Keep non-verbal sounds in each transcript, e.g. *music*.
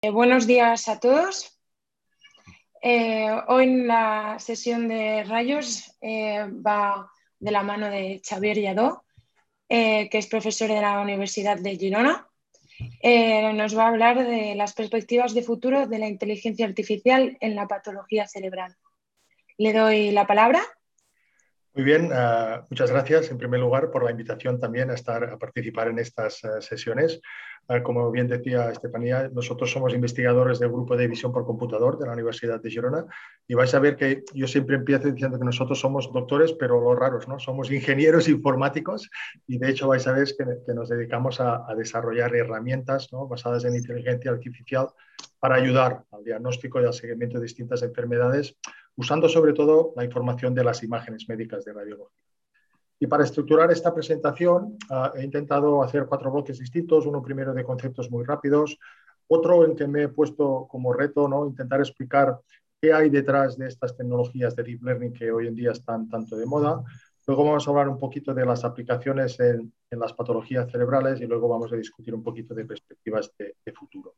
Eh, buenos días a todos. Eh, hoy en la sesión de rayos eh, va de la mano de Xavier Lladó, que es profesor de la Universidad de Girona. nos va a hablar de las perspectivas de futuro de la inteligencia artificial en la patología cerebral. Le doy la palabra. Muy bien, muchas gracias en primer lugar por la invitación también a estar a participar en estas sesiones. Ah, como bien decía Estefanía, nosotros somos investigadores del grupo de visión por computador de la Universidad de Girona y vais a ver que yo siempre empiezo diciendo que nosotros somos doctores, pero los raros, ¿no? Somos ingenieros *laughs* informáticos y de hecho vais a ver que, nos dedicamos a, desarrollar herramientas basadas en inteligencia artificial para ayudar al diagnóstico y al seguimiento de distintas enfermedades, usando sobre todo la información de las imágenes médicas de radiología. Y para estructurar esta presentación ah, he intentado hacer cuatro bloques distintos, uno primero de conceptos muy rápidos, otro en que me he puesto como reto ¿no? intentar explicar qué hay detrás de estas tecnologías de deep learning que hoy en día están tanto de moda. Luego vamos a hablar un poquito de las aplicaciones en, en las patologías cerebrales y luego vamos a discutir un poquito de perspectivas de, de futuro.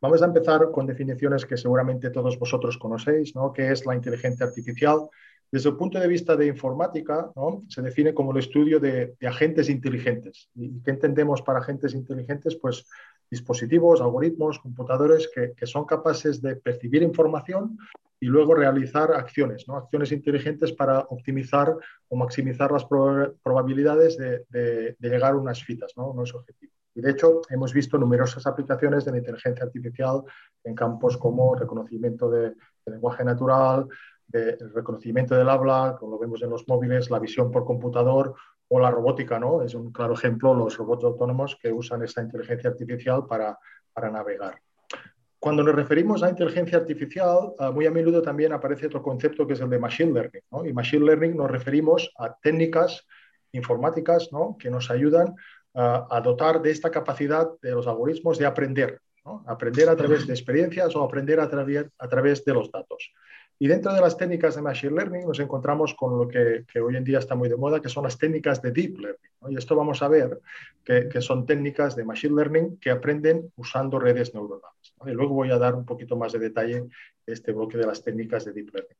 Vamos a empezar con definiciones que seguramente todos vosotros conocéis, ¿no? ¿Qué es la inteligencia artificial? Desde el punto de vista de informática, se define como el estudio de, agentes inteligentes. ¿Y qué entendemos para agentes inteligentes? Pues dispositivos, algoritmos, computadores que, son capaces de percibir información y luego realizar acciones, ¿no? acciones inteligentes para optimizar o maximizar las probabilidades de, llegar a unas fitas, ¿no? unos objetivos. Y de hecho, hemos visto numerosas aplicaciones de la inteligencia artificial en campos como reconocimiento de lenguaje natural, el reconocimiento del habla, como lo vemos en los móviles, la visión por computador o la robótica, ¿no? Es un claro ejemplo los robots autónomos que usan esta inteligencia artificial para, para navegar. Cuando nos referimos a inteligencia artificial, ah, muy a menudo también aparece otro concepto que es el de machine learning. ¿no? Y machine learning nos referimos a técnicas informáticas ¿no? que nos ayudan a dotar de esta capacidad de los algoritmos de aprender. Aprender a través de experiencias o aprender a, través, a través de los datos. Y dentro de las técnicas de Machine Learning nos encontramos con lo que, hoy en día está muy de moda, que son las técnicas de Deep Learning. Y esto vamos a ver que, son técnicas de Machine Learning que aprenden usando redes neuronales. Y luego voy a dar un poquito más de detalle de este bloque de las técnicas de Deep Learning.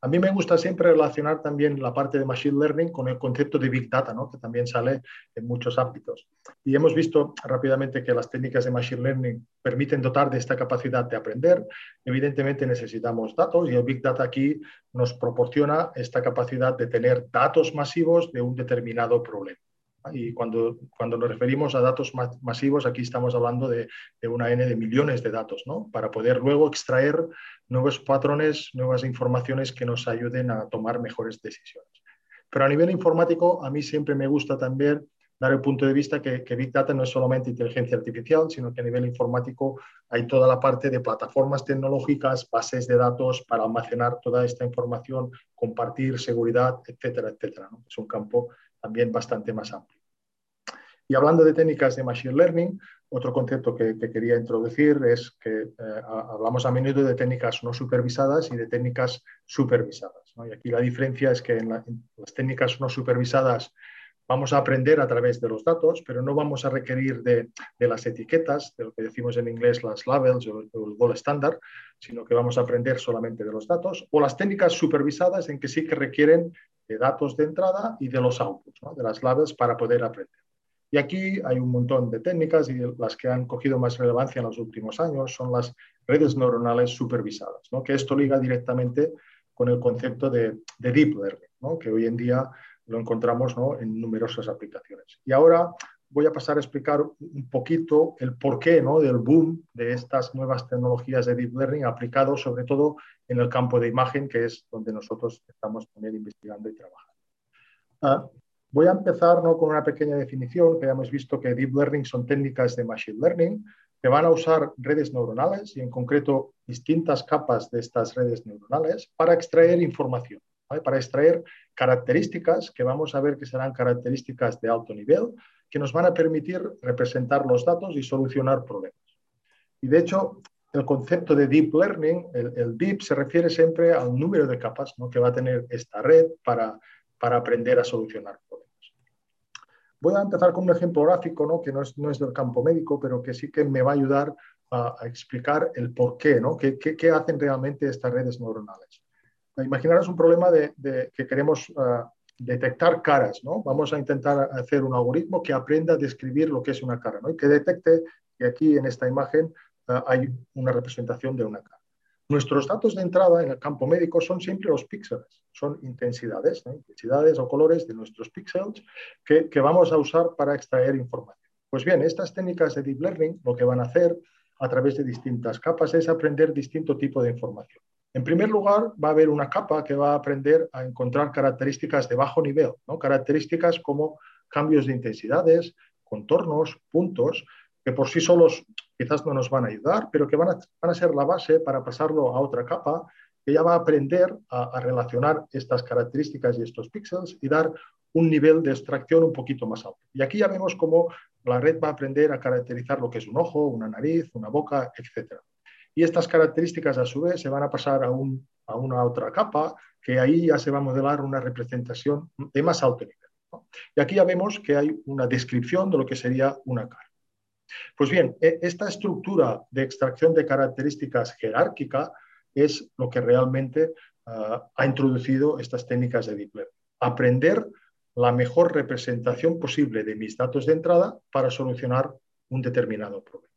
A mí me gusta siempre relacionar también la parte de Machine Learning con el concepto de Big Data, ¿no? que también sale en muchos ámbitos. Y hemos visto rápidamente que las técnicas de Machine Learning permiten dotar de esta capacidad de aprender. Evidentemente necesitamos datos y el Big Data aquí nos proporciona esta capacidad de tener datos masivos de un determinado problema. Y cuando, cuando nos referimos a datos masivos, aquí estamos hablando de, de, una N de millones de datos, ¿no? Para poder luego extraer nuevos patrones, nuevas informaciones que nos ayuden a tomar mejores decisiones. Pero a nivel informático, a mí siempre me gusta también dar el punto de vista que, Big Data no es solamente inteligencia artificial, sino que a nivel informático hay toda la parte de plataformas tecnológicas, bases de datos para almacenar toda esta información, compartir seguridad, etcétera, etcétera. Es un campo también bastante más amplio. Y hablando de técnicas de Machine Learning, otro concepto que, quería introducir es que eh, hablamos a menudo de técnicas no supervisadas y de técnicas supervisadas. Y aquí la diferencia es que en, las técnicas no supervisadas vamos a aprender a través de los datos, pero no vamos a requerir de, las etiquetas, de lo que decimos en inglés las labels o, el gold standard, sino que vamos a aprender solamente de los datos. O las técnicas supervisadas en que sí que requieren de datos de entrada y de los outputs, de las labels para poder aprender. Y aquí hay un montón de técnicas y las que han cogido más relevancia en los últimos años son las redes neuronales supervisadas, ¿no? que esto liga directamente con el concepto de, deep learning, que hoy en día lo encontramos en numerosas aplicaciones. Y ahora voy a pasar a explicar un poquito el porqué ¿no? del boom de estas nuevas tecnologías de deep learning aplicado sobre todo en el campo de imagen, que es donde nosotros estamos investigando y trabajando. Ah, Voy a empezar ¿no? con una pequeña definición, que ya hemos visto que Deep Learning son técnicas de Machine Learning que van a usar redes neuronales y en concreto distintas capas de estas redes neuronales para extraer información, para extraer características que vamos a ver que serán características de alto nivel, que nos van a permitir representar los datos y solucionar problemas. Y de hecho, el concepto de Deep Learning, el, Deep se refiere siempre al número de capas ¿no? que va a tener esta red para, para aprender a solucionar. Voy a empezar con un ejemplo gráfico, ¿no? que no es, no es, del campo médico, pero que sí que me va a ayudar a, explicar el por qué, ¿no? ¿Qué, hacen realmente estas redes neuronales? Imaginaros un problema de, que queremos uh, detectar caras, ¿no? Vamos a intentar hacer un algoritmo que aprenda a describir lo que es una cara, ¿no? Y que detecte que aquí en esta imagen uh, hay una representación de una cara. Nuestros datos de entrada en el campo médico son siempre los píxeles, son intensidades, intensidades o colores de nuestros píxeles que, vamos a usar para extraer información. Pues bien, estas técnicas de Deep Learning lo que van a hacer a través de distintas capas es aprender distinto tipo de información. En primer lugar, va a haber una capa que va a aprender a encontrar características de bajo nivel, ¿no? características como cambios de intensidades, contornos, puntos, que por sí solos quizás no nos van a ayudar, pero que van a, van a ser la base para pasarlo a otra capa que ya va a aprender a, relacionar estas características y estos píxeles y dar un nivel de extracción un poquito más alto. Y aquí ya vemos cómo la red va a aprender a caracterizar lo que es un ojo, una nariz, una boca, etc. Y estas características a su vez se van a pasar a, un, a una otra capa que ahí ya se va a modelar una representación de más alto nivel. Y aquí ya vemos que hay una descripción de lo que sería una cara. Pues bien, e, esta estructura de extracción de características jerárquica es lo que realmente uh, ha introducido estas técnicas de Deep Learning. Aprender la mejor representación posible de mis datos de entrada para solucionar un determinado problema.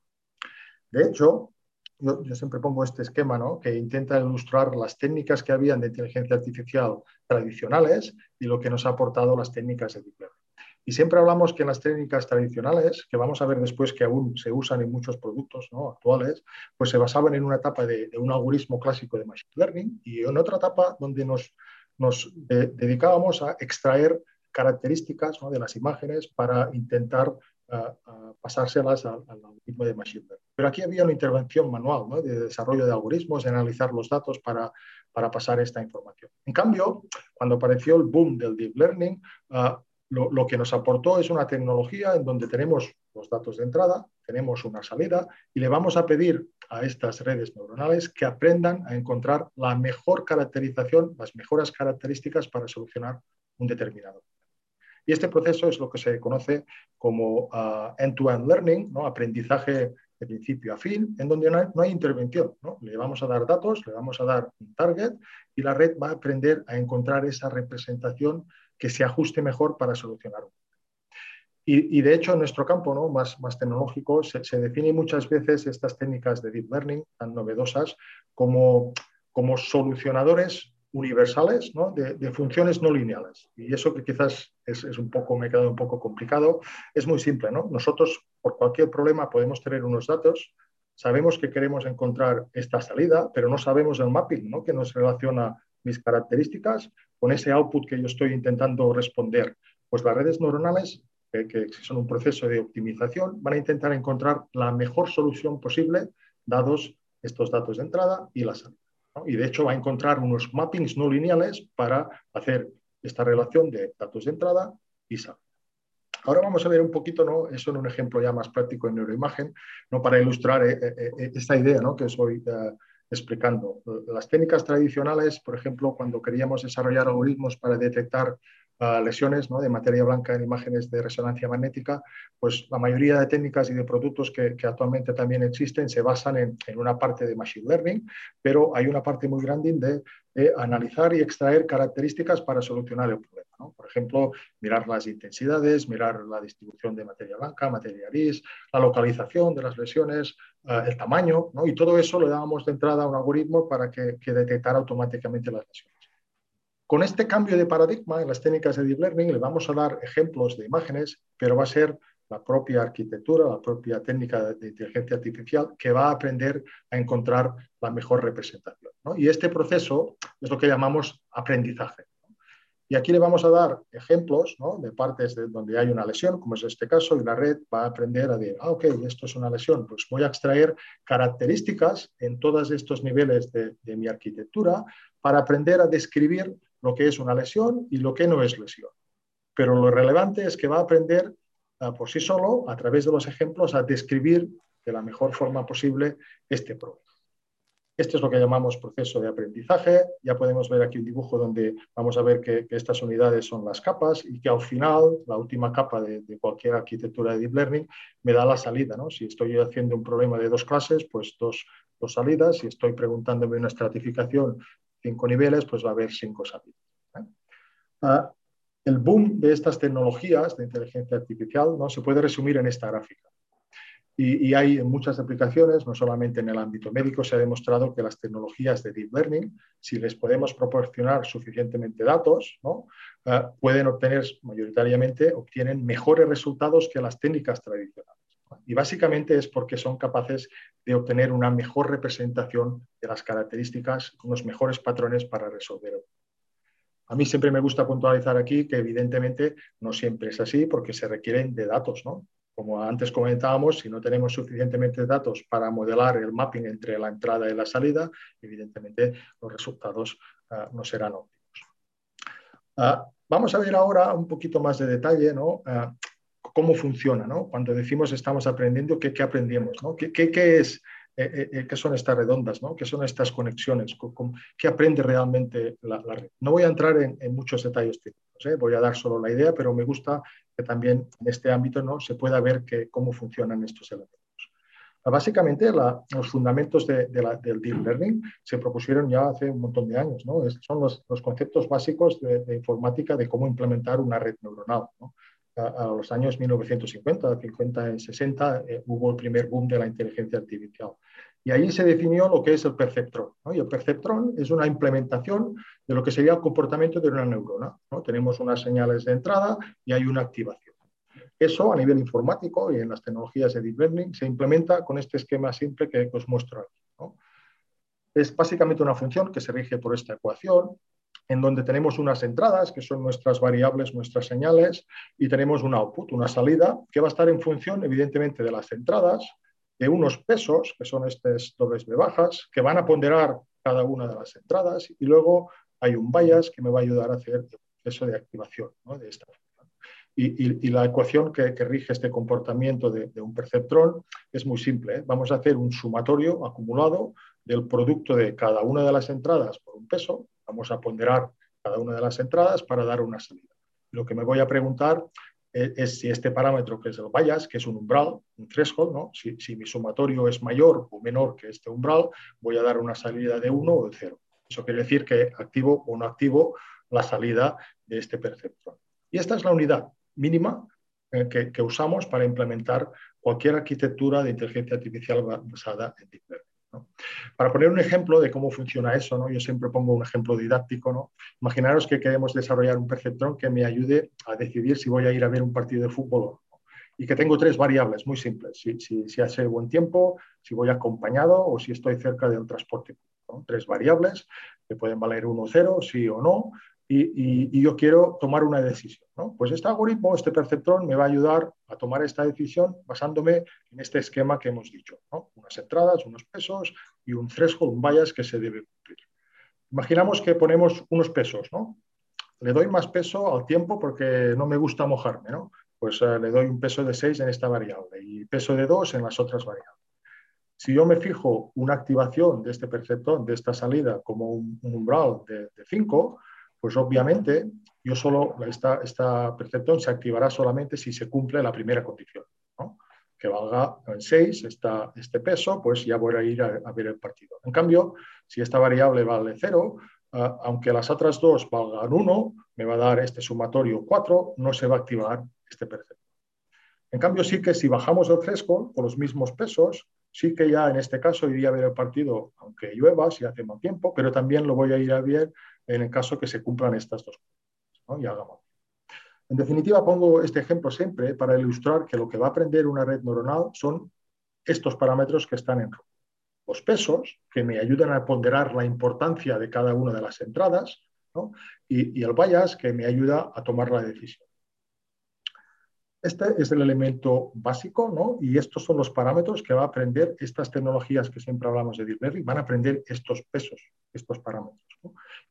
De hecho, yo, yo siempre pongo este esquema ¿no? que intenta ilustrar las técnicas que habían de inteligencia artificial tradicionales y lo que nos ha aportado las técnicas de Deep Learning. Y siempre hablamos que las técnicas tradicionales, que vamos a ver después que aún se usan en muchos productos ¿no? actuales, pues se basaban en una etapa de, de, un algoritmo clásico de Machine Learning y en otra etapa donde nos, nos de, dedicábamos a extraer características ¿no? de las imágenes para intentar uh, uh, pasárselas al, algoritmo de Machine Learning. Pero aquí había una intervención manual ¿no? de desarrollo de algoritmos, de analizar los datos para, para pasar esta información. En cambio, cuando apareció el boom del Deep Learning, uh, lo, que nos aportó es una tecnología en donde tenemos los datos de entrada, tenemos una salida y le vamos a pedir a estas redes neuronales que aprendan a encontrar la mejor caracterización, las mejores características para solucionar un determinado Y este proceso es lo que se conoce como uh, end-to-end learning, aprendizaje de principio a fin, en donde no hay, intervención. Le vamos a dar datos, le vamos a dar un target y la red va a aprender a encontrar esa representación que se ajuste mejor para solucionar un y, y, de hecho, en nuestro campo ¿no? más, más tecnológico se, se definen muchas veces estas técnicas de deep learning tan novedosas como, como solucionadores universales ¿no? de, funciones no lineales. Y eso que quizás es, es, un poco, me ha quedado un poco complicado, es muy simple. ¿no? Nosotros, por cualquier problema, podemos tener unos datos, sabemos que queremos encontrar esta salida, pero no sabemos el mapping ¿no? que nos relaciona mis características con ese output que yo estoy intentando responder. Pues las redes neuronales, que son un proceso de optimización, van a intentar encontrar la mejor solución posible dados estos datos de entrada y la salida. Y de hecho va a encontrar unos mappings no lineales para hacer esta relación de datos de entrada y salida. Ahora vamos a ver un poquito, ¿no? eso en un ejemplo ya más práctico en neuroimagen, ¿no? para ilustrar eh, eh, eh esta idea ¿no? que os voy explicando. Las técnicas tradicionales, por ejemplo, cuando queríamos desarrollar algoritmos para detectar uh, lesiones ¿no? de materia blanca en imágenes de resonancia magnética, pues la mayoría de técnicas y de productos que, actualmente también existen se basan en, una parte de Machine Learning, pero hay una parte muy grande de, de analizar y extraer características para solucionar el problema. Por ejemplo, mirar las intensidades, mirar la distribución de materia blanca, materia gris, la localización de las lesiones, uh, el tamaño, y todo eso le dábamos de entrada a un algoritmo para que, detectara automáticamente las lesiones. Con este cambio de paradigma en las técnicas de Deep Learning le vamos a dar ejemplos de imágenes, pero va a ser la propia arquitectura, la propia técnica de inteligencia artificial que va a aprender a encontrar la mejor representación. Y este proceso es lo que llamamos aprendizaje. Y aquí le vamos a dar ejemplos de partes de donde hay una lesión, como es este caso, y la red va a aprender a decir, ah, ok, esto es una lesión, pues voy a extraer características en todos estos niveles de, mi arquitectura para aprender a describir lo que es una lesión y lo que no es lesión. Pero lo relevante es que va a aprender uh, por sí solo, a través de los ejemplos, a describir de la mejor forma posible este problema. Este es lo que llamamos proceso de aprendizaje. Ya podemos ver aquí un dibujo donde vamos a ver que, estas unidades son las capas y que al final, la última capa de, cualquier arquitectura de Deep Learning, me da la salida. ¿no? Si estoy haciendo un problema de dos clases, pues dos, salidas. Si estoy preguntándome una estratificación, cinco niveles, pues va a haber cinco salidas. ¿eh? Ah, el boom de estas tecnologías de inteligencia artificial ¿no? se puede resumir en esta gráfica. Y, hay muchas aplicaciones, no solamente en el ámbito médico, se ha demostrado que las tecnologías de Deep Learning, si les podemos proporcionar suficientemente datos. Eh, pueden obtener, mayoritariamente, obtienen mejores resultados que las técnicas tradicionales. Y básicamente es porque son capaces de obtener una mejor representación de las características, unos mejores patrones para resolver. A mí siempre me gusta puntualizar aquí que evidentemente no siempre es así porque se requieren de datos, ¿no? Como antes comentábamos, si no tenemos suficientemente datos para modelar el mapping entre la entrada y la salida, evidentemente los resultados ah, no serán óptimos. Ah, vamos a ver ahora un poquito más de detalle ¿no? Ah, cómo funciona. ¿no? Cuando decimos estamos aprendiendo, ¿qué, qué aprendemos? ¿no? ¿Qué, qué, es, eh, eh, eh, qué son estas redondas? ¿no? ¿Qué son estas conexiones? ¿Qué aprende realmente la, red? No voy a entrar en, en muchos detalles técnicos. voy a dar solo la idea, pero me gusta que también en este ámbito ¿no? se pueda ver que, cómo funcionan estos elementos. Básicamente, los fundamentos de, del Deep Learning se propusieron ya hace un montón de años. ¿no? son los, los, conceptos básicos de, informática de cómo implementar una red neuronal. A, los años 1950, 50 y 60 hubo el primer boom de la inteligencia artificial. Y ahí se definió lo que es el perceptrón. Y el perceptrón es una implementación de lo que sería el comportamiento de una neurona. ¿no? Tenemos unas señales de entrada y hay una activación. Eso a nivel informático y en las tecnologías de Deep Learning se implementa con este esquema simple que os muestro aquí. Es básicamente una función que se rige por esta ecuación, en donde tenemos unas entradas, que son nuestras variables, nuestras señales, y tenemos un output, una salida, que va a estar en función, evidentemente, de las entradas, de unos pesos, que son estas dobles de bajas, que van a ponderar cada una de las entradas y luego hay un bias que me va a ayudar a hacer el proceso de activación de esta y, y, la ecuación que, rige este comportamiento de, un perceptrón es muy simple. ¿eh? Vamos a hacer un sumatorio acumulado del producto de cada una de las entradas por un peso. Vamos a ponderar cada una de las entradas para dar una salida. Lo que me voy a preguntar es, si este parámetro que es el bias, que es un umbral, un threshold, ¿no? si, mi sumatorio es mayor o menor que este umbral, voy a dar una salida de 1 o de 0. Eso quiere decir que activo o no activo la salida de este perceptor. Y esta es la unidad mínima eh, que, usamos para implementar cualquier arquitectura de inteligencia artificial basada en Deep Learning. Para poner un ejemplo de cómo funciona eso, ¿no? yo siempre pongo un ejemplo didáctico. ¿no? Imaginaros que queremos desarrollar un perceptrón que me ayude a decidir si voy a ir a ver un partido de fútbol o no. Y que tengo tres variables muy simples. Si, hace buen tiempo, si voy acompañado o si estoy cerca de un transporte. Tres variables que pueden valer uno o cero, sí o no, y, yo quiero tomar una decisión. Pues este algoritmo, este perceptrón, me va a ayudar a tomar esta decisión basándome en este esquema que hemos dicho. Unas entradas, unos pesos y un threshold, un bias que se debe cumplir. Imaginamos que ponemos unos pesos. ¿no? Le doy más peso al tiempo porque no me gusta mojarme. ¿no? Pues eh, le doy un peso de 6 en esta variable y peso de 2 en las otras variables. Si yo me fijo una activación de este perceptrón, de esta salida, como un, umbral de 5, pues obviamente yo solo, esta, esta percepción se activará solamente si se cumple la primera condición, que valga en 6 este peso, pues ya voy a ir a, ver el partido. En cambio, si esta variable vale 0, ah, aunque las otras dos valgan 1, me va a dar este sumatorio 4, no se va a activar este perceptor. En cambio, sí que si bajamos el fresco con los mismos pesos, sí que ya en este caso iría a ver el partido, aunque llueva, si hace mal tiempo, pero también lo voy a ir a ver en el caso que se cumplan estas dos cosas. Hagamos. En definitiva, pongo este ejemplo siempre para ilustrar que lo que va a aprender una red neuronal son estos parámetros que están en rojo. Los pesos, que me ayudan a ponderar la importancia de cada una de las entradas, y, el bias, que me ayuda a tomar la decisión. Este es el elemento básico, ¿no? Y estos son los parámetros que va a aprender estas tecnologías que siempre hablamos de Deep Learning, van a aprender estos pesos, estos parámetros.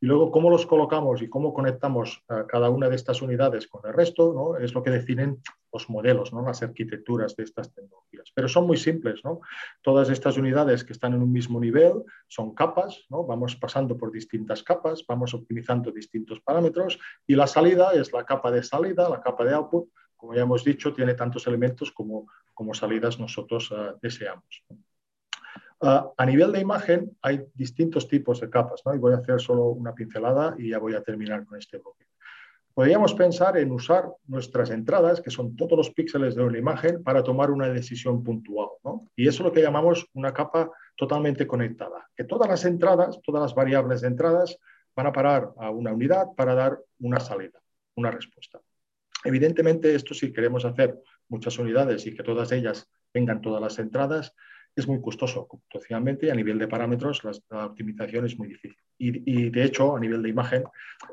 Y luego, cómo los colocamos y cómo conectamos cada una de estas unidades con el resto, ¿no? Es lo que definen los modelos, ¿no? Las arquitecturas de estas tecnologías. Pero son muy simples, ¿no? Todas estas unidades que están en un mismo nivel son capas, ¿no? Vamos pasando por distintas capas, vamos optimizando distintos parámetros y la salida es la capa de salida, la capa de output, como ya hemos dicho, tiene tantos elementos como, como salidas nosotros uh, deseamos. Uh, a nivel de imagen hay distintos tipos de capas, ¿no? y voy a hacer solo una pincelada y ya voy a terminar con este bloque. Podríamos pensar en usar nuestras entradas, que son todos los píxeles de una imagen, para tomar una decisión puntual. ¿no? Y eso es lo que llamamos una capa totalmente conectada, que todas las entradas, todas las variables de entradas van a parar a una unidad para dar una salida, una respuesta. Evidentemente, esto si queremos hacer muchas unidades y que todas ellas tengan todas las entradas, es muy costoso computacionalmente y a nivel de parámetros la, optimización es muy difícil. Y, de hecho, a nivel de imagen,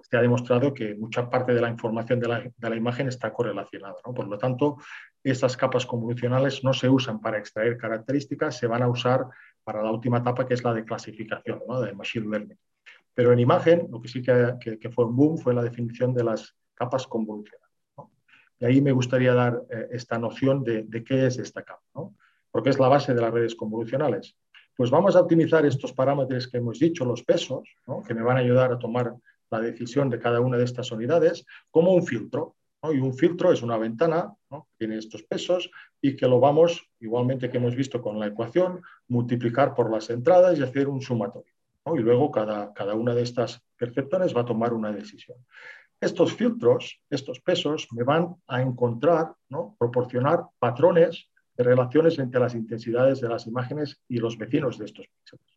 se ha demostrado que mucha parte de la información de la, imagen está correlacionada. Por lo tanto, esas capas convolucionales no se usan para extraer características, se van a usar para la última etapa que es la de clasificación, de machine learning. Pero en imagen, lo que sí que, que fue un boom fue la definición de las capas convolucionales. Y ahí me gustaría dar eh, esta noción de, qué es esta capa, ¿no? porque es la base de las redes convolucionales. Pues vamos a optimizar estos parámetros que hemos dicho, los pesos, que me van a ayudar a tomar la decisión de cada una de estas unidades, como un filtro. Y un filtro es una ventana que tiene estos pesos y que lo vamos, igualmente que hemos visto con la ecuación, multiplicar por las entradas y hacer un sumatorio. Y luego cada, cada una de estas perceptores va a tomar una decisión. Estos filtros, estos pesos, me van a encontrar, ¿no? proporcionar patrones de relaciones entre las intensidades de las imágenes y los vecinos de estos píxeles.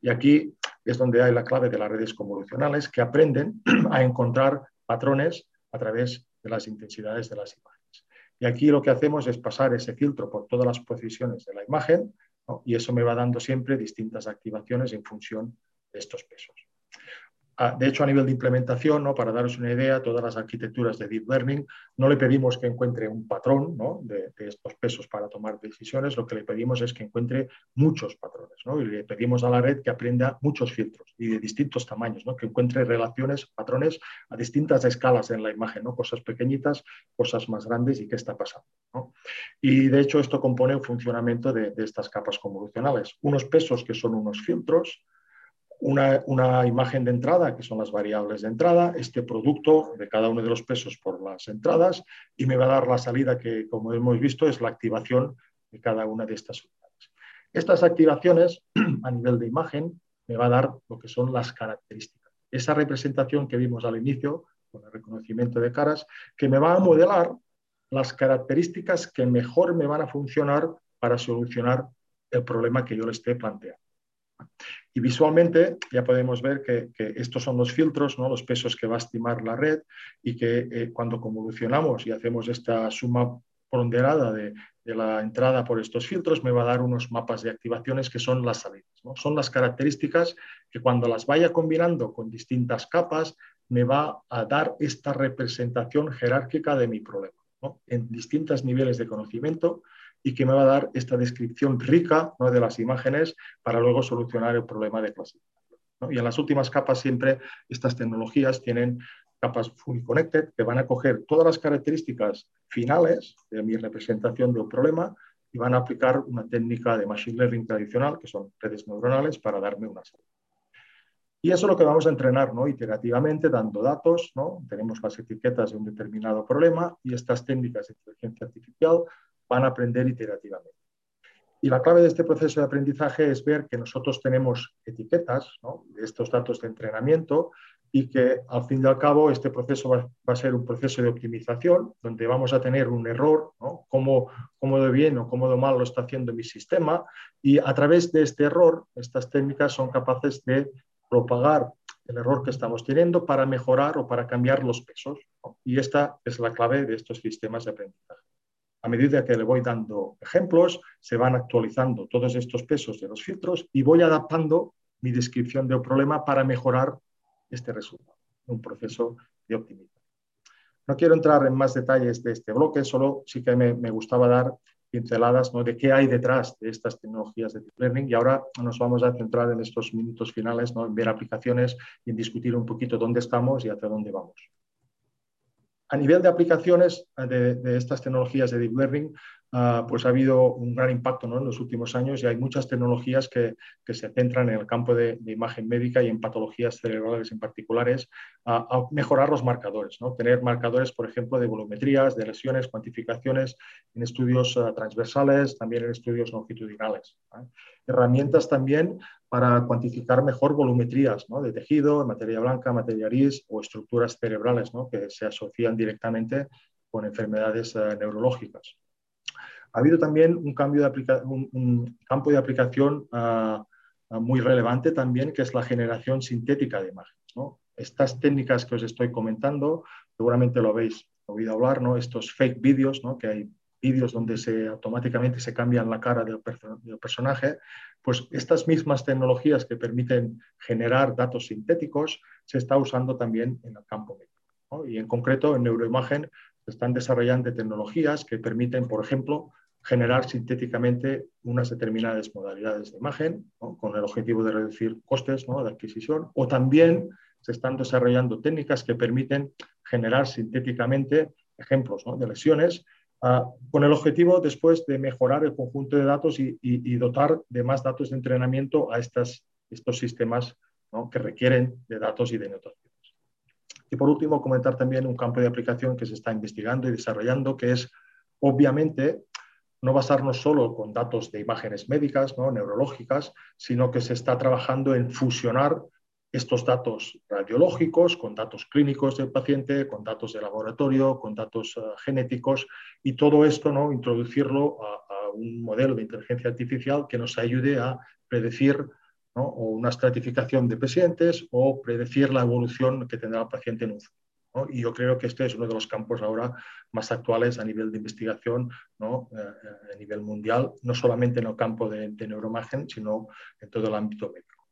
Y aquí es donde hay la clave de las redes convolucionales que aprenden *clears throat* a encontrar patrones a través de las intensidades de las imágenes. Y aquí lo que hacemos es pasar ese filtro por todas las posiciones de la imagen y eso me va dando siempre distintas activaciones en función de estos pesos. De hecho, a nivel de implementación, ¿no? para daros una idea, todas las arquitecturas de Deep Learning no le pedimos que encuentre un patrón de, estos pesos para tomar decisiones, lo que le pedimos es que encuentre muchos patrones ¿no? y le pedimos a la red que aprenda muchos filtros y de distintos tamaños, ¿no? que encuentre relaciones, patrones a distintas escalas en la imagen, ¿no? cosas pequeñitas, cosas más grandes y qué está pasando. Y de hecho esto compone el funcionamiento de estas capas convolucionales. Unos pesos que son unos filtros, una, imagen de entrada, que son las variables de entrada, este producto de cada uno de los pesos por las entradas y me va a dar la salida que, como hemos visto, es la activación de cada una de estas unidades. Estas activaciones *clears throat* a nivel de imagen me va a dar lo que son las características. Esa representación que vimos al inicio, con el reconocimiento de caras, que me va a modelar las características que mejor me van a funcionar para solucionar el problema que yo le esté planteando. Y visualmente ya podemos ver que, estos son los filtros, ¿no? los pesos que va a estimar la red y que eh, cuando convolucionamos y hacemos esta suma ponderada de, la entrada por estos filtros, me va a dar unos mapas de activaciones que son las salidas. Son las características que cuando las vaya combinando con distintas capas, me va a dar esta representación jerárquica de mi problema. En distintos niveles de conocimiento y que me va a dar esta descripción rica ¿no? de las imágenes para luego solucionar el problema de clasificación. Y en las últimas capas siempre estas tecnologías tienen capas fully connected que van a coger todas las características finales de mi representación del problema y van a aplicar una técnica de machine learning tradicional, que son redes neuronales, para darme una salida. Y eso es lo que vamos a entrenar ¿no? iterativamente, dando datos. ¿no? Tenemos las etiquetas de un determinado problema y estas técnicas de inteligencia artificial van a aprender iterativamente. Y la clave de este proceso de aprendizaje es ver que nosotros tenemos etiquetas de estos datos de entrenamiento y que al fin y al cabo este proceso va, a ser un proceso de optimización donde vamos a tener un error, ¿no? cómo, cómo de bien o cómo de mal lo está haciendo mi sistema y a través de este error estas técnicas son capaces de propagar el error que estamos teniendo para mejorar o para cambiar los pesos. Y esta es la clave de estos sistemas de aprendizaje a medida que le voy dando ejemplos, se van actualizando todos estos pesos de los filtros y voy adaptando mi descripción del problema para mejorar este resultado, un proceso de optimización. No quiero entrar en más detalles de este bloque, solo sí que me, gustaba dar pinceladas ¿no? de qué hay detrás de estas tecnologías de deep learning y ahora nos vamos a centrar en estos minutos finales en ver aplicaciones y en discutir un poquito dónde estamos y hacia dónde vamos. A nivel de aplicaciones de, de estas tecnologías de deep learning, Pues ha habido un gran impacto en los últimos años y hay muchas tecnologías que, se centran en el campo de, imagen médica y en patologías cerebrales en particulares a, mejorar los marcadores, ¿no? tener marcadores, por ejemplo, de volumetrías, de lesiones, cuantificaciones en estudios ah, transversales, también en estudios longitudinales. Herramientas también para cuantificar mejor volumetrías de tejido, materia blanca, materia gris o estructuras cerebrales que se asocian directamente con enfermedades ah, neurológicas. Ha habido también un, cambio de campo de aplicación ah, ah, muy relevante también, que es la generación sintética de imágenes. Estas técnicas que os estoy comentando, seguramente lo habéis oído hablar, ¿no? estos fake vídeos, ¿no? que hay vídeos donde automáticamente se cambian la cara del, personaje, pues estas mismas tecnologías que permiten generar datos sintéticos se está usando también en el campo médico. Y en concreto, en neuroimagen, se están desarrollando tecnologías que permiten, por ejemplo, generar sintéticamente unas determinadas modalidades de imagen con el objetivo de reducir costes de adquisición o también se están desarrollando técnicas que permiten generar sintéticamente ejemplos de lesiones ah, con el objetivo después de mejorar el conjunto de datos y, dotar de más datos de entrenamiento a estas, estos sistemas que requieren de datos y de notaciones. Y por último, comentar también un campo de aplicación que se está investigando y desarrollando, que es obviamente no basarnos solo con datos de imágenes médicas, ¿no? neurológicas, sino que se está trabajando en fusionar estos datos radiológicos con datos clínicos del paciente, con datos de laboratorio, con datos eh, genéticos y todo esto ¿no? introducirlo a, un modelo de inteligencia artificial que nos ayude a predecir una estratificación de pacientes o predecir la evolución que tendrá el paciente en un futuro. Y yo creo que este es uno de los campos ahora más actuales a nivel de investigación ¿no? Eh, eh, a nivel mundial, no solamente en el campo de, neuroimagen, sino en todo el ámbito médico.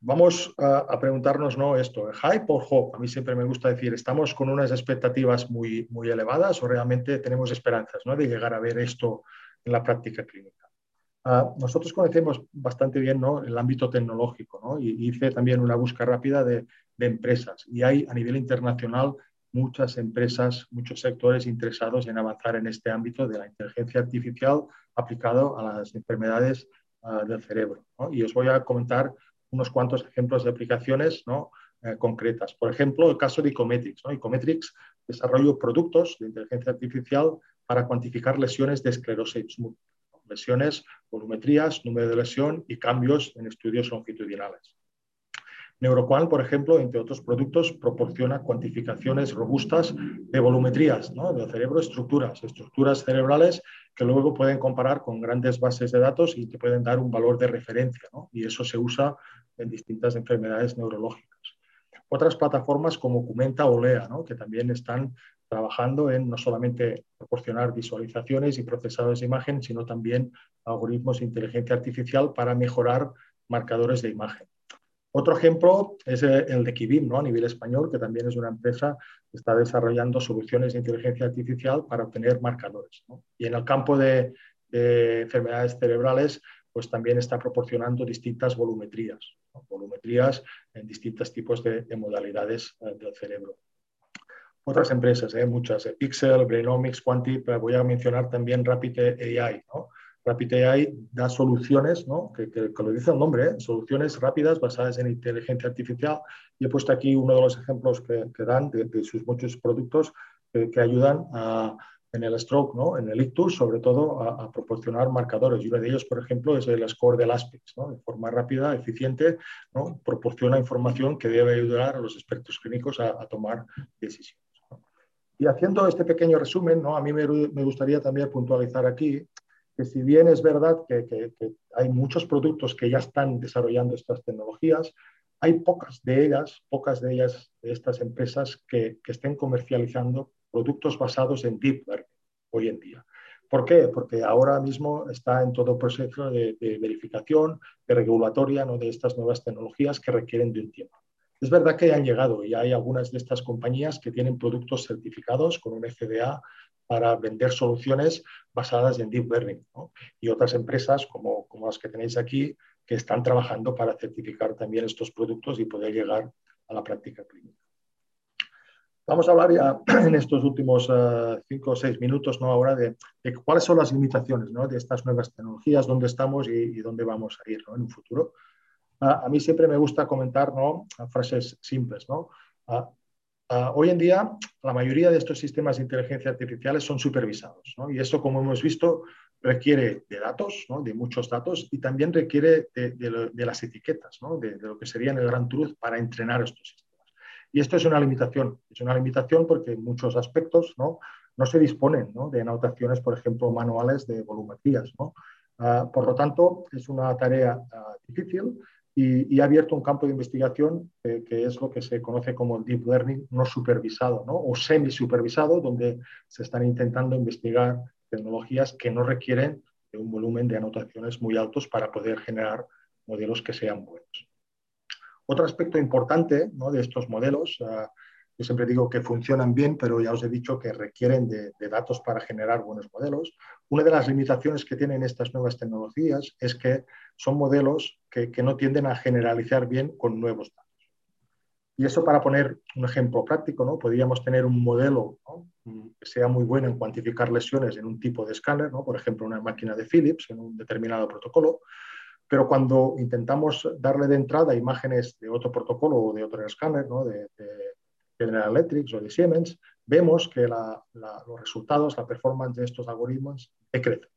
Vamos a, preguntarnos ¿no? esto, hype o hope. A mí siempre me gusta decir, ¿estamos con unas expectativas muy, muy elevadas o realmente tenemos esperanzas ¿no? de llegar a ver esto en la práctica clínica? Ah, nosotros conocemos bastante bien el ámbito tecnológico ¿no? y hice también una búsqueda rápida de, empresas. Y hay a nivel internacional muchas empresas, muchos sectores interesados en avanzar en este ámbito de la inteligencia artificial aplicado a las enfermedades ah, del cerebro. Y os voy a comentar unos cuantos ejemplos de aplicaciones ¿no? Eh, concretas. Por ejemplo, el caso de Ecometrics. ¿no? Ecometrics desarrolla productos de inteligencia artificial para cuantificar lesiones de esclerosis. Lesiones, volumetrías, número de lesión y cambios en estudios longitudinales. NeuroQuant, por ejemplo, entre otros productos, proporciona cuantificaciones robustas de volumetrías ¿no? del cerebro, estructuras, estructuras cerebrales que luego pueden comparar con grandes bases de datos y te pueden dar un valor de referencia. Y eso se usa en distintas enfermedades neurológicas. Otras plataformas como Cumenta o Lea, que también están trabajando en no solamente proporcionar visualizaciones y procesadores de imagen, sino también algoritmos de inteligencia artificial para mejorar marcadores de imagen. Otro ejemplo es eh, el de Kibim, ¿no? a nivel español, que también es una empresa que está desarrollando soluciones de inteligencia artificial para obtener marcadores. Y en el campo de, enfermedades cerebrales, pues también está proporcionando distintas volumetrías, volumetrías en distintos tipos de, modalidades eh, del cerebro. Otras empresas, ¿eh? muchas, Pixel, Brainomics, Quantip, voy a mencionar también Rapid AI. Rapid AI da soluciones, ¿no? que, lo dice el nombre, ¿eh? soluciones rápidas basadas en inteligencia artificial. Y he puesto aquí uno de los ejemplos que, dan de, sus muchos productos que, ayudan en el stroke, ¿no? en el ictus, sobre todo a, proporcionar marcadores. Y uno de ellos, por ejemplo, es el score del ASPEX. ¿no? De forma rápida, eficiente, proporciona información que debe ayudar a los expertos clínicos a, tomar decisiones. Y haciendo este pequeño resumen, ¿no? a mí me, me gustaría también puntualizar aquí que si bien es verdad que, hay muchos productos que ya están desarrollando estas tecnologías, hay pocas de ellas, pocas de ellas, de estas empresas que, estén comercializando productos basados en deep learning hoy en día. ¿Por qué? Porque ahora mismo está en todo proceso de, verificación, de regulatoria ¿no? de estas nuevas tecnologías que requieren de un tiempo. Es verdad que han llegado y hay algunas de estas compañías que tienen productos certificados con un FDA para vender soluciones basadas en Deep Learning. Y otras empresas como, como las que tenéis aquí que están trabajando para certificar también estos productos y poder llegar a la práctica clínica. Vamos a hablar ya *clears throat* en estos últimos eh, cinco o seis minutos ¿no? ahora de, cuáles son las limitaciones ¿no? de estas nuevas tecnologías, dónde estamos y, dónde vamos a ir en un futuro. A mí siempre me gusta comentar ¿no? frases simples. ¿no? hoy en día, la mayoría de estos sistemas de inteligencia artificial son supervisados. ¿no? Y eso, como hemos visto, requiere de datos, ¿no? de muchos datos, y también requiere de, las etiquetas, ¿no? de, lo que sería el gran truth para entrenar estos sistemas. Y esto es una limitación, es una limitación porque en muchos aspectos no, no se disponen de anotaciones, por ejemplo, manuales de volumetrías. Ah, por lo tanto, es una tarea ah, difícil y, ha abierto un campo de investigación eh, que es lo que se conoce como deep learning no supervisado ¿no? o semi-supervisado, donde se están intentando investigar tecnologías que no requieren de un volumen de anotaciones muy altos para poder generar modelos que sean buenos. Otro aspecto importante de estos modelos, ah, yo siempre digo que funcionan bien, pero ya os he dicho que requieren de, datos para generar buenos modelos. Una de las limitaciones que tienen estas nuevas tecnologías es que son modelos que, no tienden a generalizar bien con nuevos datos. Y eso para poner un ejemplo práctico, ¿no? Podríamos tener un modelo que sea muy bueno en cuantificar lesiones en un tipo de escáner, ¿no? por ejemplo, una máquina de Philips en un determinado protocolo, pero cuando intentamos darle de entrada imágenes de otro protocolo o de otro escáner, ¿no? de, General Electric o de Siemens, vemos que los resultados, la performance de estos algoritmos decrece.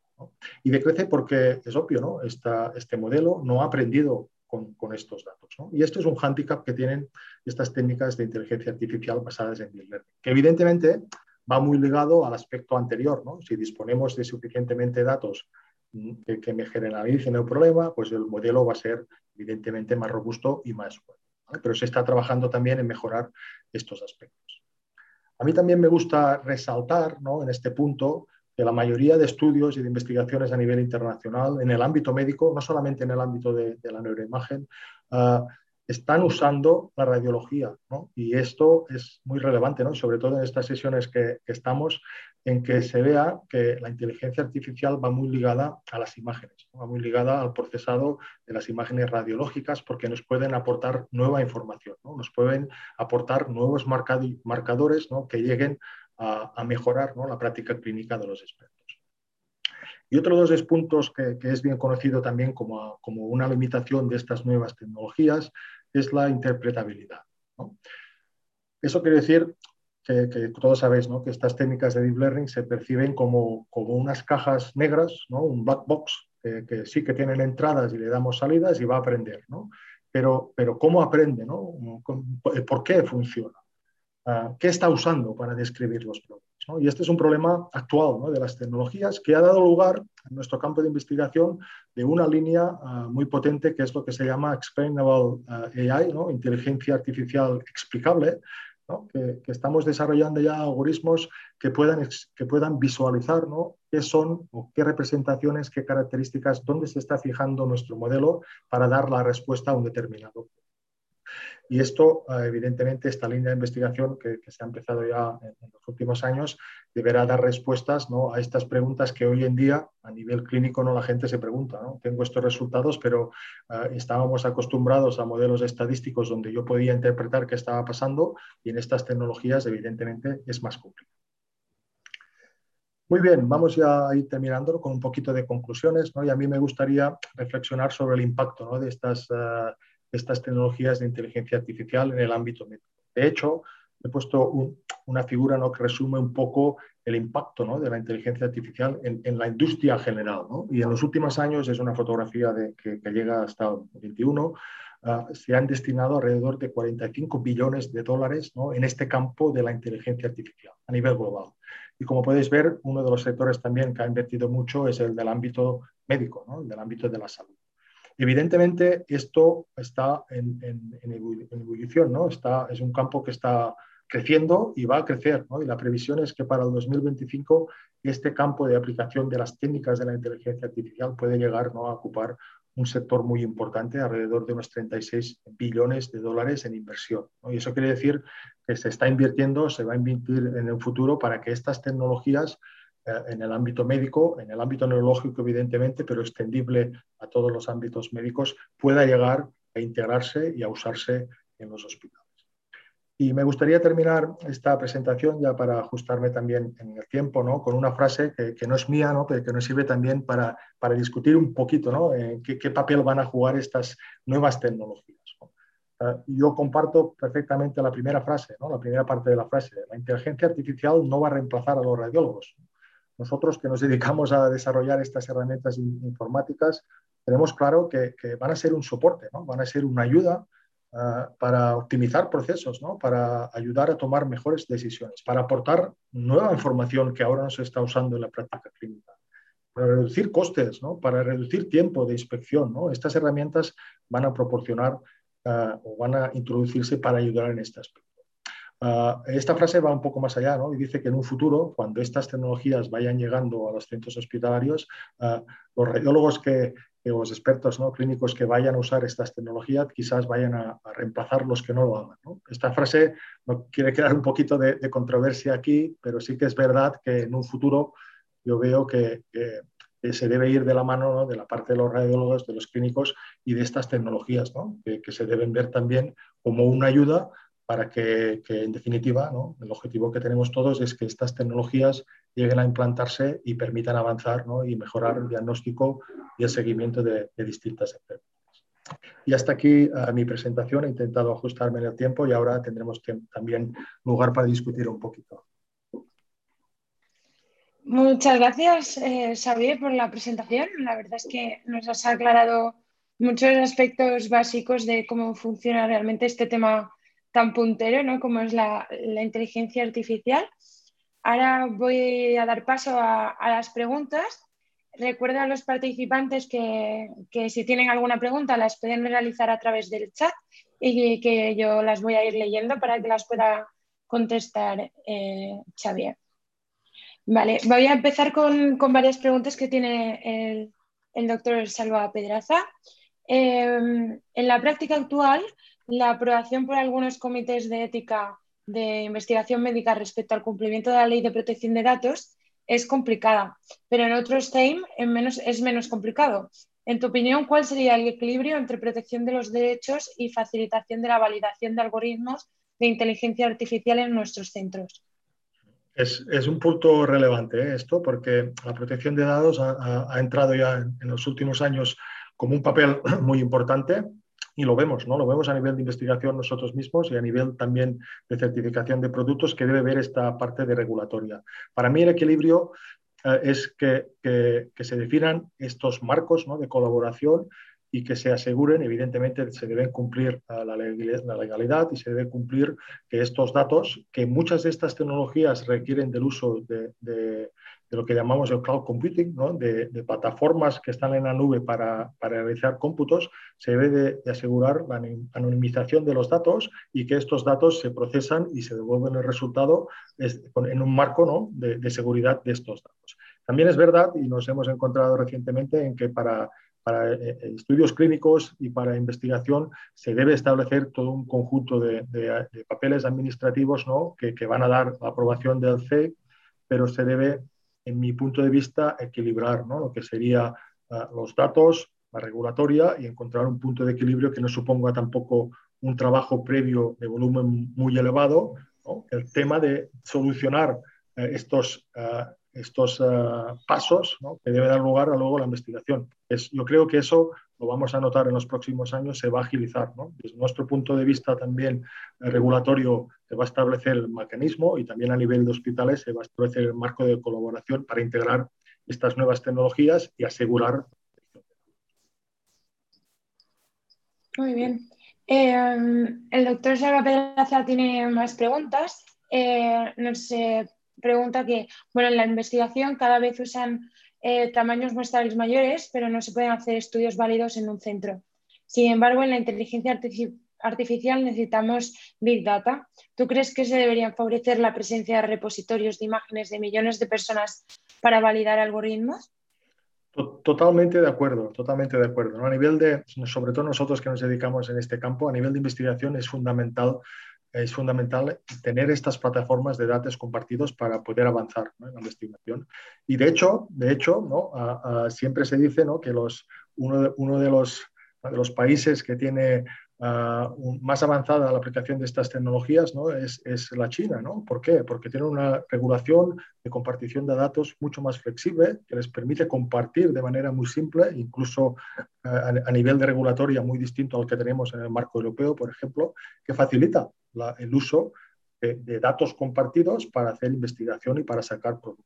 Y decrece porque es obvio, ¿no? este modelo no ha aprendido con, estos datos. Y esto es un hándicap que tienen estas técnicas de inteligencia artificial basadas en Deep Learning, que evidentemente va muy ligado al aspecto anterior. Si disponemos de suficientemente datos mm, que, me generalicen el problema, pues el modelo va a ser evidentemente más robusto y más bueno. Pero se está trabajando también en mejorar estos aspectos. A mí también me gusta resaltar en este punto que la mayoría de estudios y de investigaciones a nivel internacional en el ámbito médico, no solamente en el ámbito de, la neuroimagen, ah, están usando la radiología. Y esto es muy relevante, ¿no? sobre todo en estas sesiones que, estamos, en que se vea que la inteligencia artificial va muy ligada a las imágenes, va muy ligada al procesado de las imágenes radiológicas porque nos pueden aportar nueva información, ¿no? nos pueden aportar nuevos marcadores que lleguen a, mejorar la práctica clínica de los expertos. Y otro de los puntos que, es bien conocido también como, como, una limitación de estas nuevas tecnologías es la interpretabilidad. Eso quiere decir que, todos sabéis que estas técnicas de deep learning se perciben como, como unas cajas negras, un black box, que, sí que tienen entradas y le damos salidas y va a aprender. Pero, pero ¿cómo aprende? ¿Por qué funciona? Ah, qué está usando para describir los problemas. Y este es un problema actual de las tecnologías que ha dado lugar en nuestro campo de investigación de una línea ah, muy potente que es lo que se llama Explainable ah, AI, inteligencia artificial explicable, que, estamos desarrollando ya algoritmos que puedan, que puedan visualizar qué son o qué representaciones, qué características, dónde se está fijando nuestro modelo para dar la respuesta a un determinado y esto, ah, evidentemente, esta línea de investigación que, se ha empezado ya en, los últimos años, deberá dar respuestas ¿no? a estas preguntas que hoy en día, a nivel clínico, no la gente se pregunta. ¿no? Tengo estos resultados, pero ah, estábamos acostumbrados a modelos estadísticos donde yo podía interpretar qué estaba pasando y en estas tecnologías, evidentemente, es más complicado. Muy bien, vamos ya a ir terminando con un poquito de conclusiones. ¿no? Y a mí me gustaría reflexionar sobre el impacto ¿no? de estas... Ah, estas tecnologías de inteligencia artificial en el ámbito médico. De hecho, he puesto una figura ¿no? que resume un poco el impacto ¿no? de la inteligencia artificial en, la industria general. ¿no? Y en los últimos años, es una fotografía de, que, llega hasta el 21, ah, se han destinado alrededor de 45 billones de dólares en este campo de la inteligencia artificial a nivel global. Y como podéis ver, uno de los sectores también que ha invertido mucho es el del ámbito médico, ¿no? del ámbito de la salud. Evidentemente, esto está en, ebullición, ¿no? Está, es un campo que está creciendo y va a crecer, ¿no? Y la previsión es que para el 2025 este campo de aplicación de las técnicas de la inteligencia artificial puede llegar ¿no? a ocupar un sector muy importante, alrededor de unos 36 billones de dólares en inversión. Y eso quiere decir que se está invirtiendo, se va a invertir en el futuro para que estas tecnologías en el ámbito médico, en el ámbito neurológico evidentemente, pero extendible a todos los ámbitos médicos, pueda llegar a integrarse y a usarse en los hospitales. Y me gustaría terminar esta presentación ya para ajustarme también en el tiempo, ¿no? con una frase que, no es mía, ¿no? pero que nos sirve también para, para discutir un poquito ¿no? qué, qué, papel van a jugar estas nuevas tecnologías. Ah, yo comparto perfectamente la primera frase, la primera parte de la frase. La inteligencia artificial no va a reemplazar a los radiólogos. Nosotros que nos dedicamos a desarrollar estas herramientas informáticas, tenemos claro que, van a ser un soporte, van a ser una ayuda Ah, para optimizar procesos, para ayudar a tomar mejores decisiones, para aportar nueva información que ahora no se está usando en la práctica clínica, para reducir costes, para reducir tiempo de inspección. Estas herramientas van a proporcionar uh, o van a introducirse para ayudar en este aspecto. Uh, esta frase va un poco más allá y dice que en un futuro, cuando estas tecnologías vayan llegando a los centros hospitalarios, uh, los radiólogos que, los expertos ¿no? clínicos que vayan a usar estas tecnologías quizás vayan a, reemplazar los que no lo hagan. Esta frase no quiere crear un poquito de, controversia aquí, pero sí que es verdad que en un futuro yo veo que, se debe ir de la mano de la parte de los radiólogos, de los clínicos y de estas tecnologías, que, se deben ver también como una ayuda para que, en definitiva, el objetivo que tenemos todos es que estas tecnologías lleguen a implantarse y permitan avanzar y mejorar el diagnóstico y el seguimiento de, distintas enfermedades. Y hasta aquí uh, mi presentación. He intentado ajustarme en el tiempo y ahora tendremos también lugar para discutir un poquito. Muchas gracias, eh, Xavier, por la presentación. La verdad es que nos has aclarado muchos aspectos básicos de cómo funciona realmente este tema tan puntero, ¿no? Como es la, inteligencia artificial. Ahora voy a dar paso a, las preguntas. Recuerda a los participantes que, si tienen alguna pregunta las pueden realizar a través del chat y que yo las voy a ir leyendo para que las pueda contestar eh, Xavier. Vale, voy a empezar con, varias preguntas que tiene el, doctor Salva Pedraza. Eh, en la práctica actual, la aprobación por algunos comités de ética de investigación médica respecto al cumplimiento de la ley de protección de datos es complicada, pero en otros TAME es menos complicado. En tu opinión, ¿cuál sería el equilibrio entre protección de los derechos y facilitación de la validación de algoritmos de inteligencia artificial en nuestros centros? Es, un punto relevante ¿eh? esto, porque la protección de datos ha, entrado ya en, los últimos años como un papel muy importante y lo vemos, ¿no? Lo vemos a nivel de investigación nosotros mismos y a nivel también de certificación de productos que debe ver esta parte de regulatoria. Para mí el equilibrio eh, es que, que, se definan estos marcos de colaboración y que se aseguren, evidentemente, se deben cumplir la, legalidad y se debe cumplir que estos datos, que muchas de estas tecnologías requieren del uso de lo que llamamos el cloud computing, ¿no? de, plataformas que están en la nube para, para realizar cómputos, se debe de, asegurar la anonimización de los datos y que estos datos se procesan y se devuelven el resultado en un marco ¿no? de, seguridad de estos datos. También es verdad, y nos hemos encontrado recientemente, en que para, para eh, eh, estudios clínicos y para investigación se debe establecer todo un conjunto de, papeles administrativos ¿no? que, que, van a dar la aprobación del CE, pero se debe en mi punto de vista, equilibrar lo que serían ah, los datos, la regulatoria y encontrar un punto de equilibrio que no suponga tampoco un trabajo previo de volumen muy elevado. El tema de solucionar eh, estos, ah, estos ah, pasos que debe dar lugar a luego la investigación. Es, yo creo que eso lo vamos a notar en los próximos años, se va a agilizar. Desde nuestro punto de vista también eh, regulatorio se va a establecer el mecanismo y también a nivel de hospitales se va a establecer el marco de colaboración para integrar estas nuevas tecnologías y asegurar. Muy bien. Eh, el doctor Salva Pedraza tiene más preguntas. Eh, nos pregunta que, bueno, en la investigación cada vez usan eh, tamaños muestrales mayores, pero no se pueden hacer estudios válidos en un centro. Sin embargo, en la inteligencia artificial necesitamos Big Data. ¿Tú crees que se debería favorecer la presencia de repositorios de imágenes de millones de personas para validar algoritmos? Totalmente de acuerdo, totalmente de acuerdo. A nivel de, sobre todo nosotros que nos dedicamos en este campo, a nivel de investigación es fundamental, es fundamental tener estas plataformas de datos compartidos para poder avanzar en la investigación. Y de hecho, de hecho ¿no? siempre se dice ¿no? que los, uno, de, uno de, los, de los países que tiene Ah, más avanzada la aplicación de estas tecnologías ¿no? es, es, la China. ¿no? ¿Por qué? Porque tiene una regulación de compartición de datos mucho más flexible que les permite compartir de manera muy simple, incluso ah, a, nivel de regulatoria muy distinto al que tenemos en el marco europeo, por ejemplo, que facilita el uso de, de datos compartidos para hacer investigación y para sacar productos.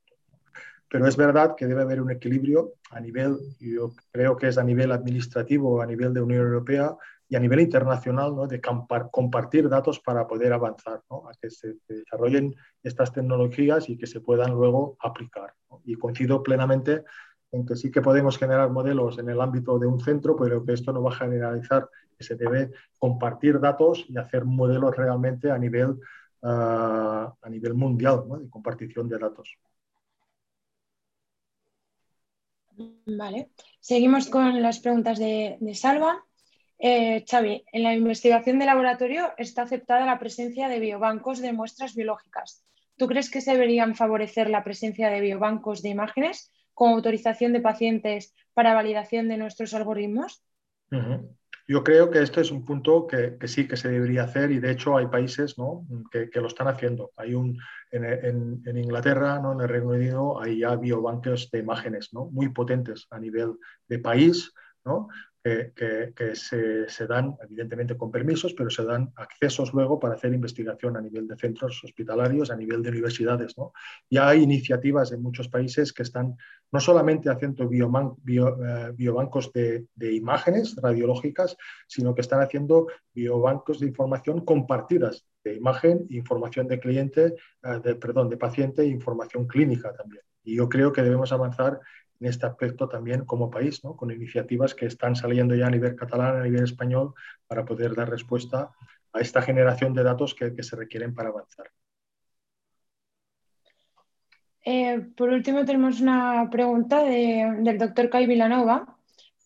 Pero es verdad que debe haber un equilibrio a nivel, yo creo que es a nivel administrativo, a nivel de Unión Europea, y a nivel internacional ¿no? de compartir datos para poder avanzar, ¿no? a que se desarrollen estas tecnologías y que se puedan luego aplicar. Y coincido plenamente en que sí que podemos generar modelos en el ámbito de un centro, pero que esto no va a generalizar, se debe compartir datos y hacer modelos realmente a nivel, uh, a nivel mundial ¿no? de compartición de datos. Vale, seguimos con las preguntas de, de Salva. Eh, Xavi, en la investigación de laboratorio está aceptada la presencia de biobancos de muestras biológicas. ¿Tú crees que se deberían favorecer la presencia de biobancos de imágenes con autorización de pacientes para validación de nuestros algoritmos? Yo creo que esto es un punto que, sí que se debería hacer y de hecho hay países que, lo están haciendo. Hay un, en, Inglaterra, ¿no? en el Reino Unido, hay ya biobancos de imágenes ¿no? muy potentes a nivel de país, ¿no? Que, se, dan, evidentemente con permisos, pero se dan accesos luego para hacer investigación a nivel de centros hospitalarios, a nivel de universidades. ¿no? Ya hay iniciativas en muchos países que están no solamente haciendo eh, biobancos de, imágenes radiológicas, sino que están haciendo biobancos de información compartidas de imagen, información de cliente, eh, de, perdón, de paciente e información clínica también. Y yo creo que debemos avanzar en este aspecto también como país, ¿no? con iniciativas que están saliendo ya a nivel catalán, a nivel español, para poder dar respuesta a esta generación de datos que, se requieren para avanzar. Eh, por último, tenemos una pregunta del doctor Kai Vilanova,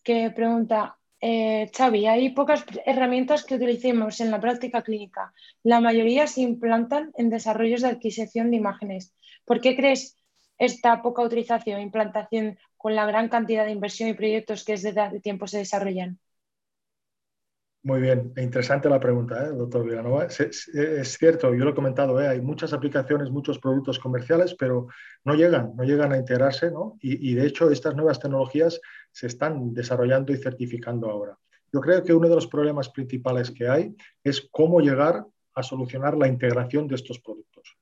que pregunta, eh, Xavi, hay pocas herramientas que utilicemos en la práctica clínica. La mayoría se implantan en desarrollos de adquisición de imágenes. ¿Por qué crees esta poca utilización e implantación con la gran cantidad de inversión y proyectos que desde hace tiempo se desarrollan? Muy bien, e interesante la pregunta, ¿eh, doctor Villanova. Es, cierto, yo lo he comentado, ¿eh? hay muchas aplicaciones, muchos productos comerciales, pero no llegan, no llegan a integrarse, ¿no? Y, y, de hecho estas nuevas tecnologías se están desarrollando y certificando ahora. Yo creo que uno de los problemas principales que hay es cómo llegar a solucionar la integración de estos productos.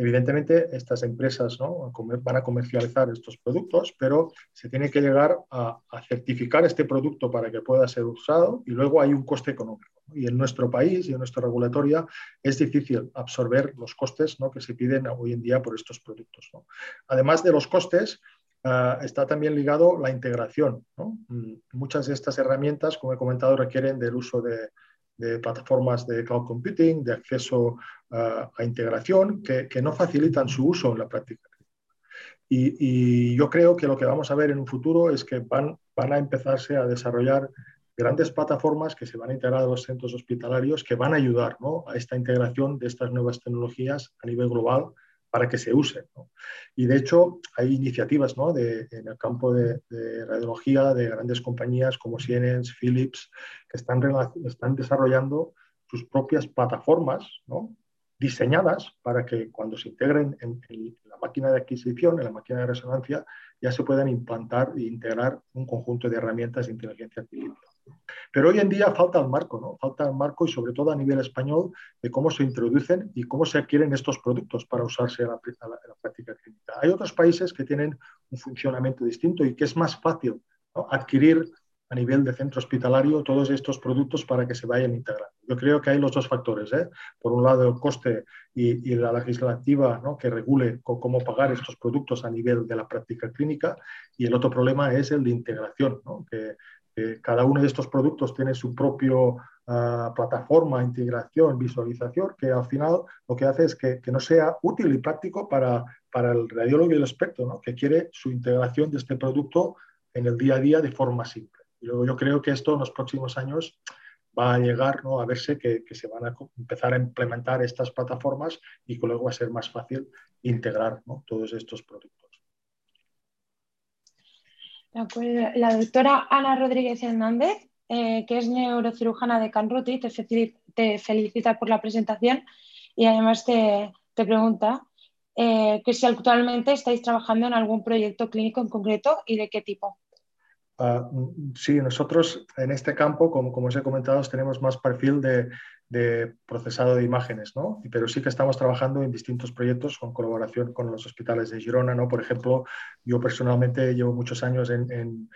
Evidentemente, estas empresas van a comercializar estos productos, pero se tiene que llegar a, certificar este producto para que pueda ser usado y luego hay un coste económico. Y en nuestro país y en nuestra regulatoria es difícil absorber los costes que se piden hoy en día por estos productos. Además de los costes, ah, está también ligado la integración. Mm, muchas de estas herramientas, como he comentado, requieren del uso de, de plataformas de cloud computing, de acceso a integración, que, no facilitan su uso en la práctica. Y, yo creo que lo que vamos a ver en un futuro es que van, van a empezarse a desarrollar grandes plataformas que se van a integrar a los centros hospitalarios que van a ayudar a esta integración de estas nuevas tecnologías a nivel global para que se use. Y de hecho hay iniciativas ¿no? en el campo de, radiología de grandes compañías como Siemens, Philips, que están, están desarrollando sus propias plataformas ¿no? diseñadas para que cuando se integren en, la máquina de adquisición, en la máquina de resonancia, ya se puedan implantar e integrar un conjunto de herramientas de inteligencia artificial. Pero hoy en día falta el marco, ¿no? Falta el marco y sobre todo a nivel español de cómo se introducen y cómo se adquieren estos productos para usarse en la, práctica clínica. Hay otros países que tienen un funcionamiento distinto y que es más fácil adquirir a nivel de centro hospitalario todos estos productos para que se vayan integrando. Yo creo que hay los dos factores. ¿eh? Por un lado, el coste y, la legislativa que regule cómo pagar estos productos a nivel de la práctica clínica. Y el otro problema es el de integración, que cada uno de estos productos tiene su propia ah, plataforma, integración, visualización, que al final lo que hace es que, no sea útil y práctico para, para, el radiólogo y el experto, ¿no? que quiere su integración de este producto en el día a día de forma simple. Y luego yo creo que esto en los próximos años va a llegar ¿no? a verse que, se van a empezar a implementar estas plataformas y que luego va a ser más fácil integrar todos estos productos. La doctora Ana Rodríguez Hernández, eh, que es neurocirujana de Canruti, te, felicita por la presentación y además te, pregunta eh, que si actualmente estáis trabajando en algún proyecto clínico en concreto y de qué tipo. Ah, sí, nosotros en este campo, como, como os he comentado, tenemos más perfil de, procesado de imágenes, ¿no? Pero sí que estamos trabajando en distintos proyectos con colaboración con los hospitales de Girona, ¿no? Por ejemplo, yo personalmente llevo muchos años en,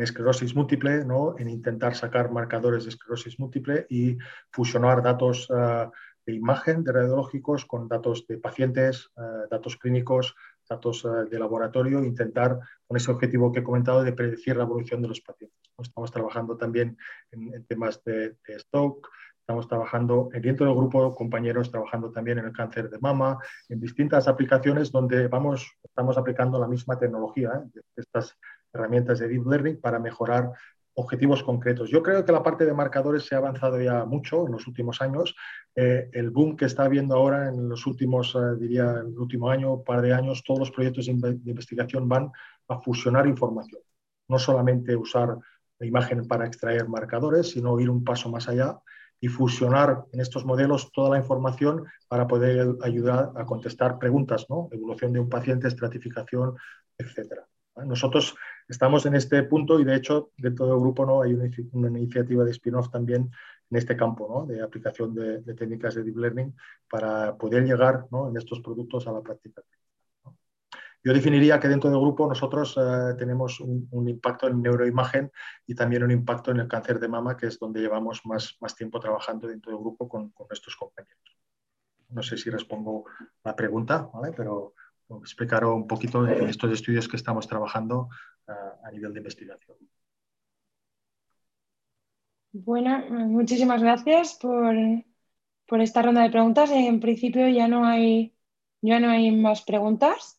esclerosis múltiple, ¿no? En intentar sacar marcadores de esclerosis múltiple y fusionar datos ah, de imagen de radiológicos con datos de pacientes, ah, datos clínicos, datos eh, de laboratorio, intentar con ese objetivo que he comentado de predecir la evolución de los pacientes. Estamos trabajando también en, temas de, de, stock, estamos trabajando dentro del grupo compañeros trabajando también en el cáncer de mama, en distintas aplicaciones donde vamos, estamos aplicando la misma tecnología, ¿eh? estas herramientas de deep learning para mejorar objetivos concretos. Yo creo que la parte de marcadores se ha avanzado ya mucho en los últimos años. Eh, el boom que está habiendo ahora en los últimos, eh, diría, el último año, par de años, todos los proyectos de, investigación van a fusionar información. No solamente usar la imagen para extraer marcadores, sino ir un paso más allá y fusionar en estos modelos toda la información para poder ayudar a contestar preguntas, ¿no? Evolución de un paciente, estratificación, etcétera. Nosotros estamos en este punto y de hecho dentro del grupo ¿no? hay una, iniciativa de spin-off también en este campo ¿no? de aplicación de, técnicas de deep learning para poder llegar ¿no? en estos productos a la práctica. Yo definiría que dentro del grupo nosotros eh, tenemos un, impacto en neuroimagen y también un impacto en el cáncer de mama, que es donde llevamos más, más tiempo trabajando dentro del grupo con, con nuestros compañeros. No sé si respondo la pregunta, ¿vale? pero explicar un poquito estos estudios que estamos trabajando a nivel de investigación. Bueno, muchísimas gracias por, esta ronda de preguntas. En principio ya no hay más preguntas.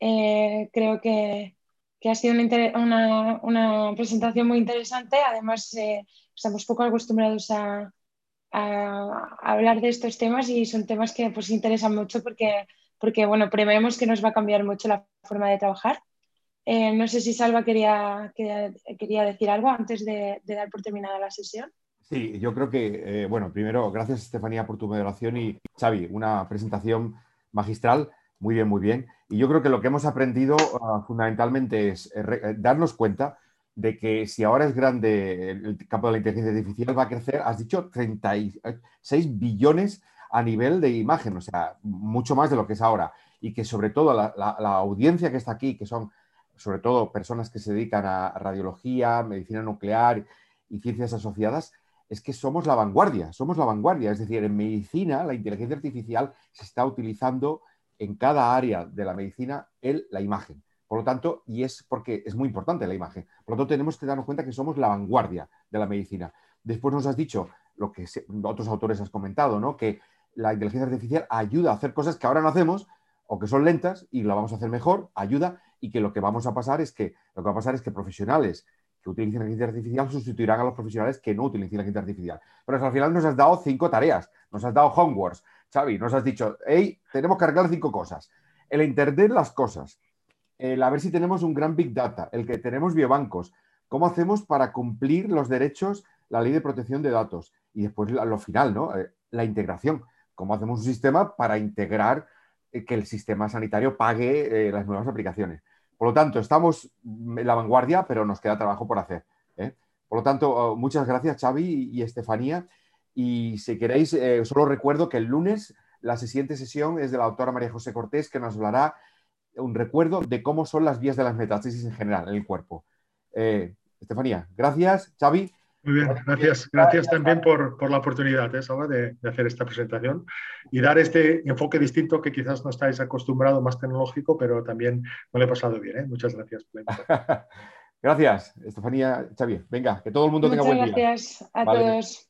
Eh, creo que, ha sido una, presentación muy interesante. Además, eh, estamos poco acostumbrados a, hablar de estos temas y son temas que pues, interesan mucho porque porque bueno, prevemos que nos va a cambiar mucho la forma de trabajar. Eh, no sé si Salva quería, quería, decir algo antes de, dar por terminada la sesión. Sí, yo creo que, bueno, primero, gracias Estefanía por tu moderación y Xavi, una presentación magistral, muy bien, muy bien. Y yo creo que lo que hemos aprendido ah, fundamentalmente es eh, darnos cuenta de que si ahora es grande el campo de la inteligencia artificial, va a crecer, has dicho, 36 billones a nivel de imagen, o sea, mucho más de lo que es ahora. Y que sobre todo la, audiencia que está aquí, que son sobre todo personas que se dedican a radiología, medicina nuclear y ciencias asociadas, es que somos la vanguardia, somos la vanguardia. Es decir, en medicina la inteligencia artificial se está utilizando en cada área de la medicina el, la imagen. Por lo tanto, y es porque es muy importante la imagen. Por lo tanto, tenemos que darnos cuenta que somos la vanguardia de la medicina. Después nos has dicho lo que otros autores has comentado, ¿no? Que la inteligencia artificial ayuda a hacer cosas que ahora no hacemos o que son lentas y lo vamos a hacer mejor, ayuda y que lo que vamos a pasar es que lo que va a pasar es que profesionales que utilicen la inteligencia artificial sustituirán a los profesionales que no utilicen la inteligencia artificial. Pero al final nos has dado cinco tareas, nos has dado homeworks, Xavi, nos has dicho, tenemos que arreglar cinco cosas. El entender las cosas, el a ver si tenemos un gran big data, el que tenemos biobancos, cómo hacemos para cumplir los derechos, la ley de protección de datos y después lo final, ¿no? Eh, la integración cómo hacemos un sistema para integrar eh, que el sistema sanitario pague eh, las nuevas aplicaciones. Por lo tanto, estamos en la vanguardia, pero nos queda trabajo por hacer. Por lo tanto, oh, muchas gracias Xavi y Estefanía. Y si queréis, solo recuerdo que el lunes la siguiente sesión es de la doctora María José Cortés, que nos hablará un recuerdo de cómo son las vías de las metástasis en general en el cuerpo. Estefanía, gracias. Xavi, muy bien, gracias. Gracias también por, la oportunidad ¿eh, de, de, hacer esta presentación y dar este enfoque distinto que quizás no estáis acostumbrado, más tecnológico, pero también no le he pasado bien. ¿eh? Muchas gracias. *laughs* gracias, Estefanía Xavier. Venga, que todo el mundo tenga buen día. Gracias a todos.